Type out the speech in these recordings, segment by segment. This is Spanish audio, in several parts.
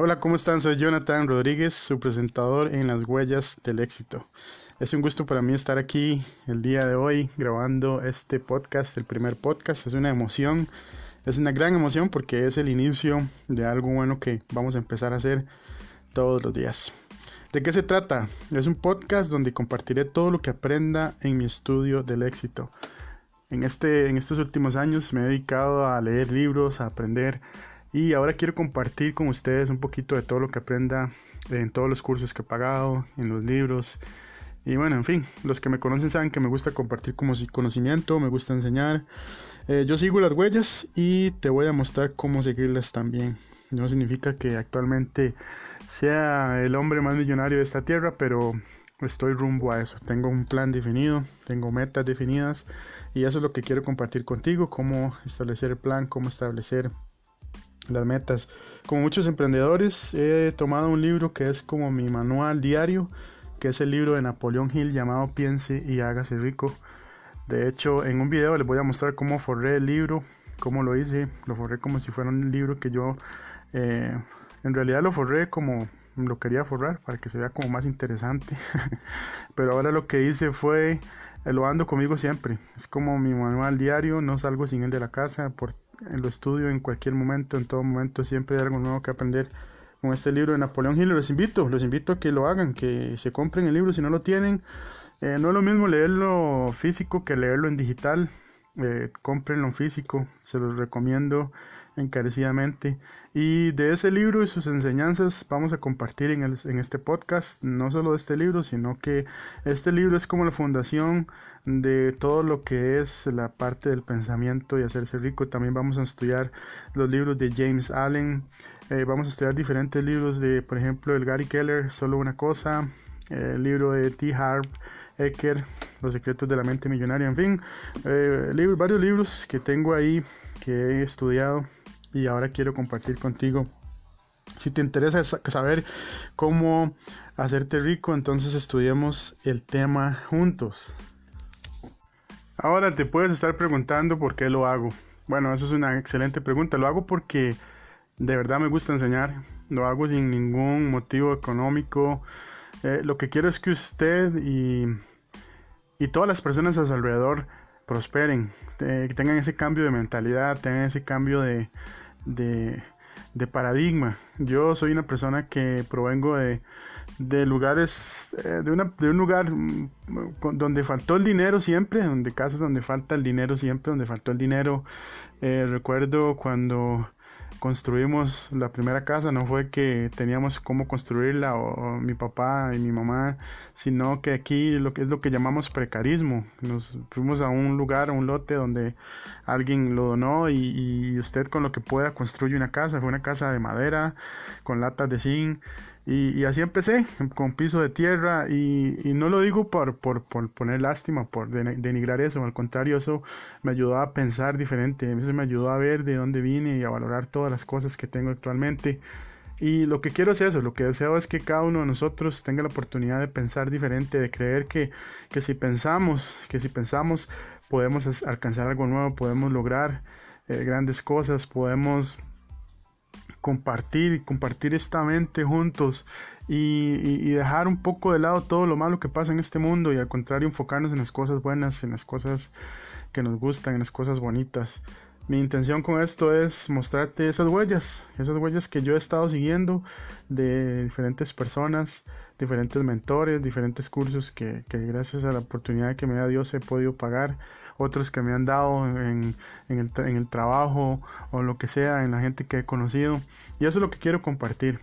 Hola, ¿cómo están? Soy Jonathan Rodríguez, su presentador en Las Huellas del Éxito. Es un gusto para mí estar aquí el día de hoy grabando este podcast, el primer podcast. Es una emoción, es una gran emoción porque es el inicio de algo bueno que vamos a empezar a hacer todos los días. ¿De qué se trata? Es un podcast donde compartiré todo lo que aprenda en mi estudio del éxito. En, este, en estos últimos años me he dedicado a leer libros, a aprender y ahora quiero compartir con ustedes un poquito de todo lo que aprenda en todos los cursos que he pagado, en los libros. Y bueno, en fin, los que me conocen saben que me gusta compartir como conocimiento, me gusta enseñar. Eh, yo sigo las huellas y te voy a mostrar cómo seguirlas también. No significa que actualmente sea el hombre más millonario de esta tierra, pero estoy rumbo a eso. Tengo un plan definido, tengo metas definidas y eso es lo que quiero compartir contigo, cómo establecer el plan, cómo establecer las metas. Como muchos emprendedores, he tomado un libro que es como mi manual diario, que es el libro de Napoleón Hill llamado Piense y hágase rico. De hecho, en un video les voy a mostrar cómo forré el libro, cómo lo hice. Lo forré como si fuera un libro que yo, eh, en realidad lo forré como lo quería forrar para que se vea como más interesante. Pero ahora lo que hice fue, eh, lo ando conmigo siempre. Es como mi manual diario, no salgo sin él de la casa por lo estudio en cualquier momento, en todo momento, siempre hay algo nuevo que aprender con este libro de Napoleón Hill. Los invito, los invito a que lo hagan, que se compren el libro si no lo tienen. Eh, no es lo mismo leerlo físico que leerlo en digital. Eh, comprenlo en físico, se los recomiendo encarecidamente. Y de ese libro y sus enseñanzas vamos a compartir en, en este podcast, no solo este libro, sino que este libro es como la fundación de todo lo que es la parte del pensamiento y hacerse rico. También vamos a estudiar los libros de James Allen, eh, vamos a estudiar diferentes libros de, por ejemplo, el Gary Keller, Solo una cosa, el libro de T. Harp Ecker, Los secretos de la mente millonaria, en fin, eh, varios libros que tengo ahí que he estudiado y ahora quiero compartir contigo. Si te interesa saber cómo hacerte rico, entonces estudiemos el tema juntos. Ahora te puedes estar preguntando por qué lo hago. Bueno, eso es una excelente pregunta. Lo hago porque de verdad me gusta enseñar. Lo hago sin ningún motivo económico. Eh, lo que quiero es que usted y, y todas las personas a su alrededor prosperen, tengan ese cambio de mentalidad, tengan ese cambio de, de, paradigma. Yo soy una persona que provengo de, de lugares, eh, de un lugar mm, donde faltó el dinero siempre, donde casas donde falta el dinero siempre, donde faltó el dinero. Eh, recuerdo cuando construimos la primera casa, no fue que teníamos cómo construirla o, mi papá y mi mamá, sino que aquí lo que es lo que llamamos precarismo. Nos fuimos a un lugar, a un lote donde alguien lo donó y, y usted con lo que pueda construye una casa. Fue una casa de madera con latas de zinc y, así empecé, con piso de tierra, y, no lo digo por, poner lástima, por denigrar eso, al contrario, eso me ayudó a pensar diferente, eso me ayudó a ver de dónde vine y a valorar todas las cosas que tengo actualmente. Y lo que quiero es eso, lo que deseo es que cada uno de nosotros tenga la oportunidad de pensar diferente, de creer que, que si pensamos, que si pensamos podemos alcanzar algo nuevo, podemos lograr eh, grandes cosas, podemos compartir y compartir esta mente juntos y, dejar un poco de lado todo lo malo que pasa en este mundo y al contrario enfocarnos en las cosas buenas, en las cosas que nos gustan, en las cosas bonitas. Mi intención con esto es mostrarte esas huellas, esas huellas que yo he estado siguiendo de diferentes personas, diferentes mentores, diferentes cursos que, gracias a la oportunidad que me da Dios he podido pagar, otros que me han dado en, en el trabajo o lo que sea, en la gente que he conocido. Y eso es lo que quiero compartir.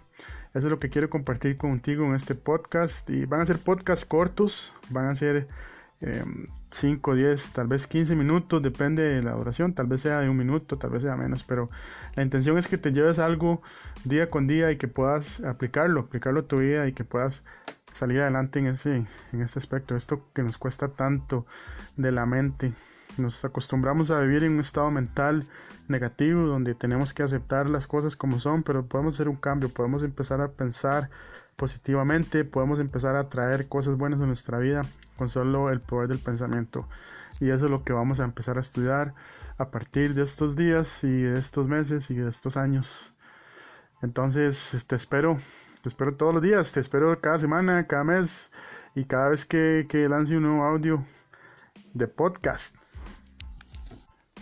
Eso es lo que quiero compartir contigo en este podcast. Y van a ser podcasts cortos, van a ser 5, 10, tal vez 15 minutos, depende de la duración, tal vez sea de un minuto, tal vez sea menos, pero la intención es que te lleves algo día con día y que puedas aplicarlo, aplicarlo a tu vida y que puedas salir adelante en ese, en este aspecto, esto que nos cuesta tanto de la mente. Nos acostumbramos a vivir en un estado mental negativo donde tenemos que aceptar las cosas como son, pero podemos hacer un cambio, podemos empezar a pensar positivamente, podemos empezar a traer cosas buenas en nuestra vida con solo el poder del pensamiento. Y eso es lo que vamos a empezar a estudiar a partir de estos días y de estos meses y de estos años. Entonces te espero, te espero todos los días, te espero cada semana, cada mes y cada vez que, que lance un nuevo audio de podcast.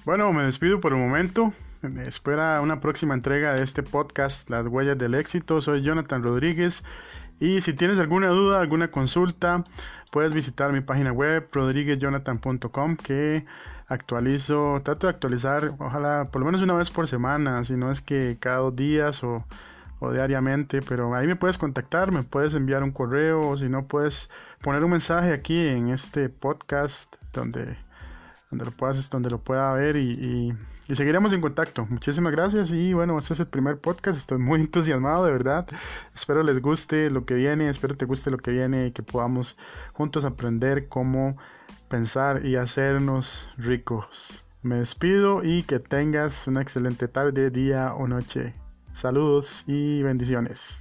Bueno, me despido por el momento. Espera una próxima entrega de este podcast, Las Huellas del Éxito. Soy Jonathan Rodríguez. Y si tienes alguna duda, alguna consulta, puedes visitar mi página web, rodriguezjonathan.com, que actualizo, trato de actualizar, ojalá por lo menos una vez por semana, si no es que cada dos días o, diariamente, pero ahí me puedes contactar, me puedes enviar un correo, o si no, puedes poner un mensaje aquí en este podcast donde donde lo puedas, donde lo pueda ver y, y, seguiremos en contacto. Muchísimas gracias y bueno, este es el primer podcast, estoy muy entusiasmado de verdad. Espero les guste lo que viene, espero te guste lo que viene y que podamos juntos aprender cómo pensar y hacernos ricos. Me despido y que tengas una excelente tarde, día o noche. Saludos y bendiciones.